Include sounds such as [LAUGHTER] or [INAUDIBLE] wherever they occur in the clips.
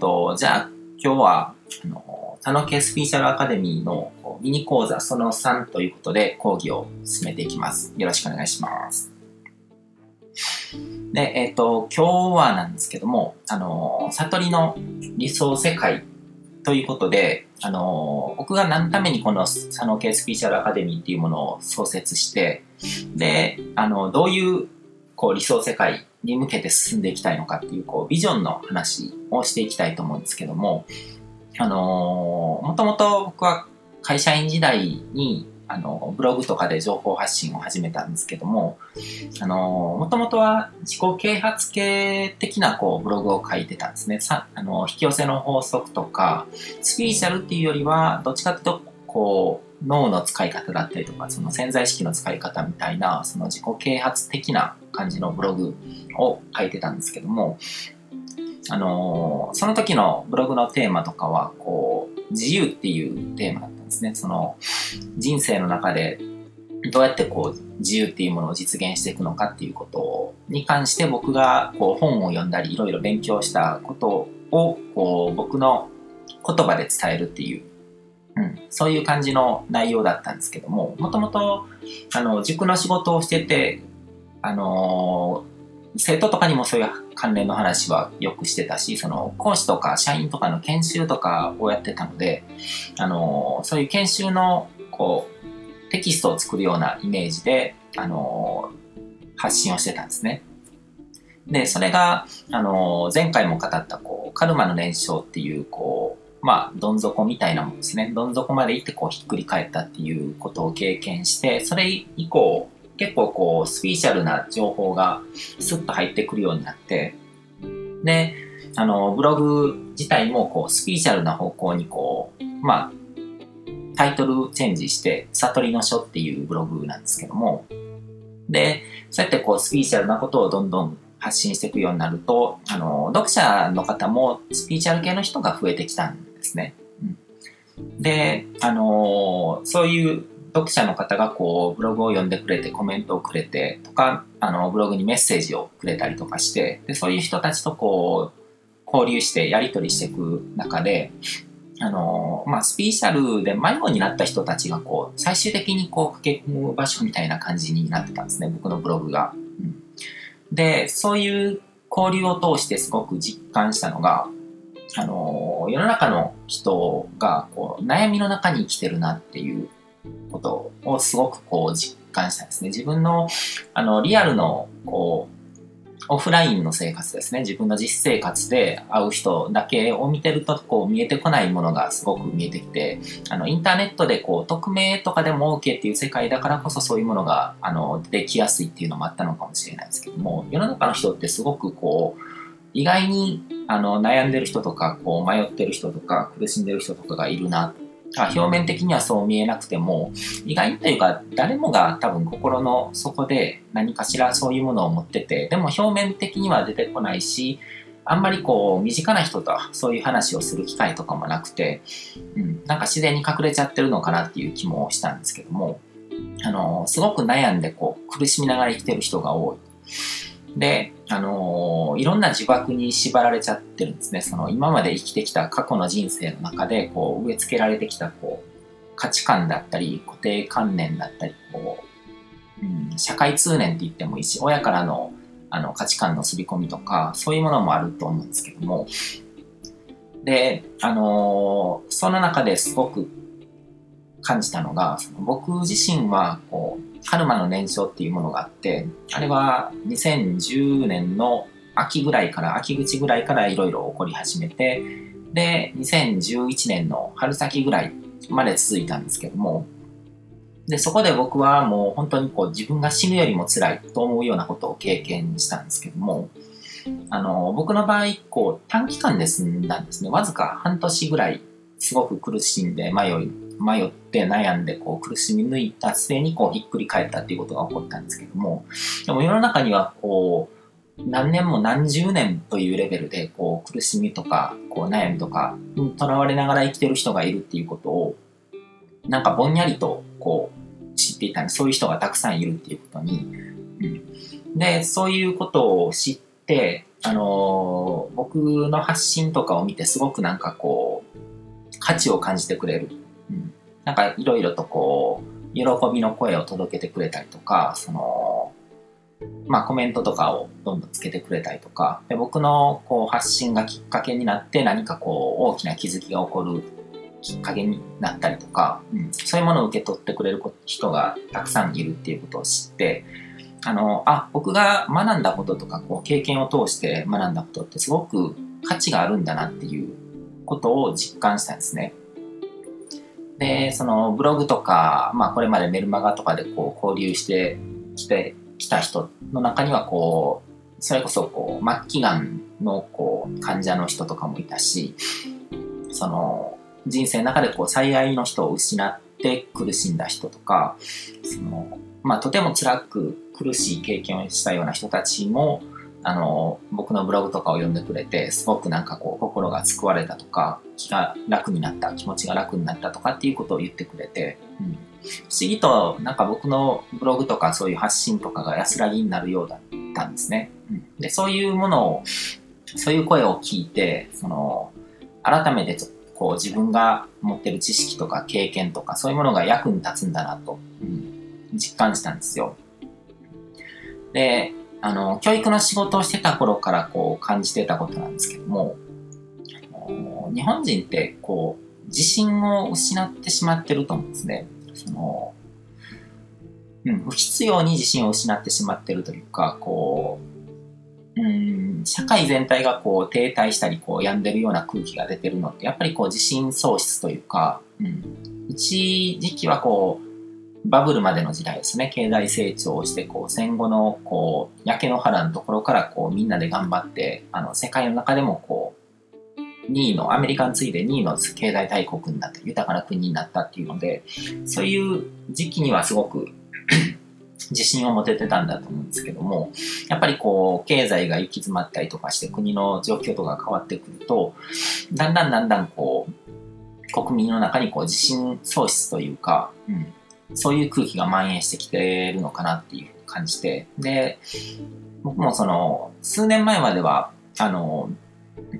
と、じゃあ今日は、あの、佐野系スピーチャルアカデミーのミニ講座その3ということで講義を進めていきます。よろしくお願いします。で、えっ、ー、と、今日はなんですけども、あの、悟りの理想世界ということで、あの、僕が何のためにこの佐野系スピーチャルアカデミーっていうものを創設して、で、あの、どういうこう理想世界に向けて進んでいきたいのかっていう、こう、ビジョンの話をしていきたいと思うんですけども、あのもともと僕は会社員時代に、あの、ブログとかで情報発信を始めたんですけども、あのもともとは自己啓発系的な、こう、ブログを書いてたんですね。さあの、引き寄せの法則とか、スピリチュアルっていうよりは、どっちかというと、こう、脳の使い方だったりとか、その潜在意識の使い方みたいな、その自己啓発的な感じのブログを書いてたんですけども、あのー、その時のブログのテーマとかは、こう、自由っていうテーマだったんですね。その、人生の中でどうやってこう、自由っていうものを実現していくのかっていうことに関して僕がこう本を読んだりいろいろ勉強したことをこう僕の言葉で伝えるっていう、うん、そういう感じの内容だったんですけども、もともとあの塾の仕事をしてて、あの生徒とかにもそういう関連の話はよくしてたし、その講師とか社員とかの研修とかをやってたので、あのそういう研修のこうテキストを作るようなイメージで、あの発信をしてたんですね。で、それが、あの前回も語ったこうカルマの燃焼っていうこうまあ、どん底みたいなもんですね。どん底まで行ってこうひっくり返ったっていうことを経験して、それ以降、結構こう、スピーチャルな情報がスッと入ってくるようになって、で、あの、ブログ自体もこう、スピーチャルな方向にこう、まあ、タイトルチェンジして、悟りの書っていうブログなんですけども、で、そうやってこう、スピーチャルなことをどんどん発信していくようになると、あの、読者の方もスピーチャル系の人が増えてきたんですね。うん、で、あの、そういう読者の方がこうブログを読んでくれてコメントをくれてとかあのブログにメッセージをくれたりとかしてでそういう人たちとこう交流してやり取りしていく中であのまあ、スピーシャルで迷子になった人たちがこう最終的にこう駆け込む場所みたいな感じになってたんですね僕のブログが。うん、でそういう交流を通してすごく実感したのがあの世の中の人がこう悩みの中に生きてるなっていうことをすごくこう実感したんですね。自分のあのリアルのこうオフラインの生活ですね。自分の実生活で会う人だけを見てると、こう見えてこないものがすごく見えてきて、あの、インターネットでこう、匿名とかでも OK っていう世界だからこそそういうものが、あの、出てきやすいっていうのもあったのかもしれないですけども、世の中の人ってすごくこう、意外にあの悩んでる人とか、こう迷ってる人とか、苦しんでる人とかがいるな表面的にはそう見えなくても、意外というか、誰もが多分心の底で何かしらそういうものを持ってて、でも表面的には出てこないし、あんまりこう、身近な人とそういう話をする機会とかもなくて、うん、なんか自然に隠れちゃってるのかなっていう気もしたんですけども、あの、すごく悩んでこう、苦しみながら生きてる人が多い。で、あのー、いろんな呪縛に縛られちゃってるんですね。その今まで生きてきた過去の人生の中で、こう、植え付けられてきた、こう、価値観だったり、固定観念だったり、こう、うん、社会通念って言ってもいいし、親からのあの価値観の刷り込みとか、そういうものもあると思うんですけども、で、あのー、その中ですごく感じたのが、その僕自身は、カルマの燃焼っていうものがあって、あれは2010年の秋ぐらいから、秋口ぐらいからいろいろ起こり始めて、で、2011年の春先ぐらいまで続いたんですけども、で、そこで僕はもう本当にこう自分が死ぬよりも辛いと思うようなことを経験したんですけども、あの、僕の場合、こう短期間で済んだんですね。わずか半年ぐらいすごく苦しんで迷い迷って悩んでこう苦しみ抜いた末にこうひっくり返ったっていうことが起こったんですけども、でも世の中にはこう、何年も何十年というレベルでこう苦しみとかこう悩みとかにとらわれながら生きてる人がいるっていうことをなんかぼんやりとこう知っていたんでそういう人がたくさんいるっていうことに、うん、でそういうことを知ってあのー、僕の発信とかを見てすごくなんかこう、価値を感じてくれる。なんかいろいろとこう、喜びの声を届けてくれたりとか、その、まあコメントとかをどんどんつけてくれたりとか、で僕のこう発信がきっかけになって何かこう大きな気づきが起こるきっかけになったりとか、うん、そういうものを受け取ってくれる人がたくさんいるっていうことを知って、あの、あ、僕が学んだこととか、こう、経験を通して学んだことってすごく価値があるんだなっていうことを実感したんですね。で、そのブログとか、まあこれまでメルマガとかでこう交流してきてきた人の中にはこう、それこそこう末期がんのこう患者の人とかもいたし、その人生の中でこう最愛の人を失って苦しんだ人とか、そのまあとても辛く苦しい経験をしたような人たちも、あの、僕のブログとかを読んでくれて、すごくなんかこう、心が救われたとか、気が楽になった、気持ちが楽になったとかっていうことを言ってくれて、うん、不思議となんか僕のブログとかそういう発信とかが安らぎになるようだったんですね。うん、で、そういうものを、そういう声を聞いて、その、改めてちょっとこう自分が持ってる知識とか経験とかそういうものが役に立つんだなと、うん、実感したんですよ。で、あの、教育の仕事をしてた頃からこう感じてたことなんですけども、日本人ってこう、自信を失ってしまってると思うんですね。その、うん、不必要に自信を失ってしまってるというか、こう、うん、社会全体がこう停滞したり、こう病んでるような空気が出てるのって、やっぱりこう自信喪失というか、うん、一時期はこう、バブルまでの時代ですね、経済成長をして、こう、戦後の、こう、焼け野原のところから、こう、みんなで頑張って、あの、世界の中でも、こう、2位の、アメリカに次いで2位の経済大国になって、豊かな国になったっていうので、そういう時期にはすごく [CLEARS THROAT] 自信を持ててたんだと思うんですけども、やっぱりこう、経済が行き詰まったりとかして、国の状況とか変わってくると、だんだんだんだんこう、国民の中にこう、自信喪失というか、うん、そういう空気が蔓延してきてるのかなっていう感じで、で、僕もその、数年前までは、あの、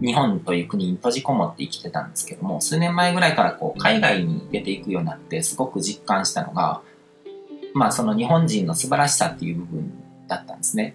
日本という国に閉じこもって生きてたんですけども、数年前ぐらいからこう海外に出ていくようになってすごく実感したのが、まあその日本人の素晴らしさっていう部分だったんですね。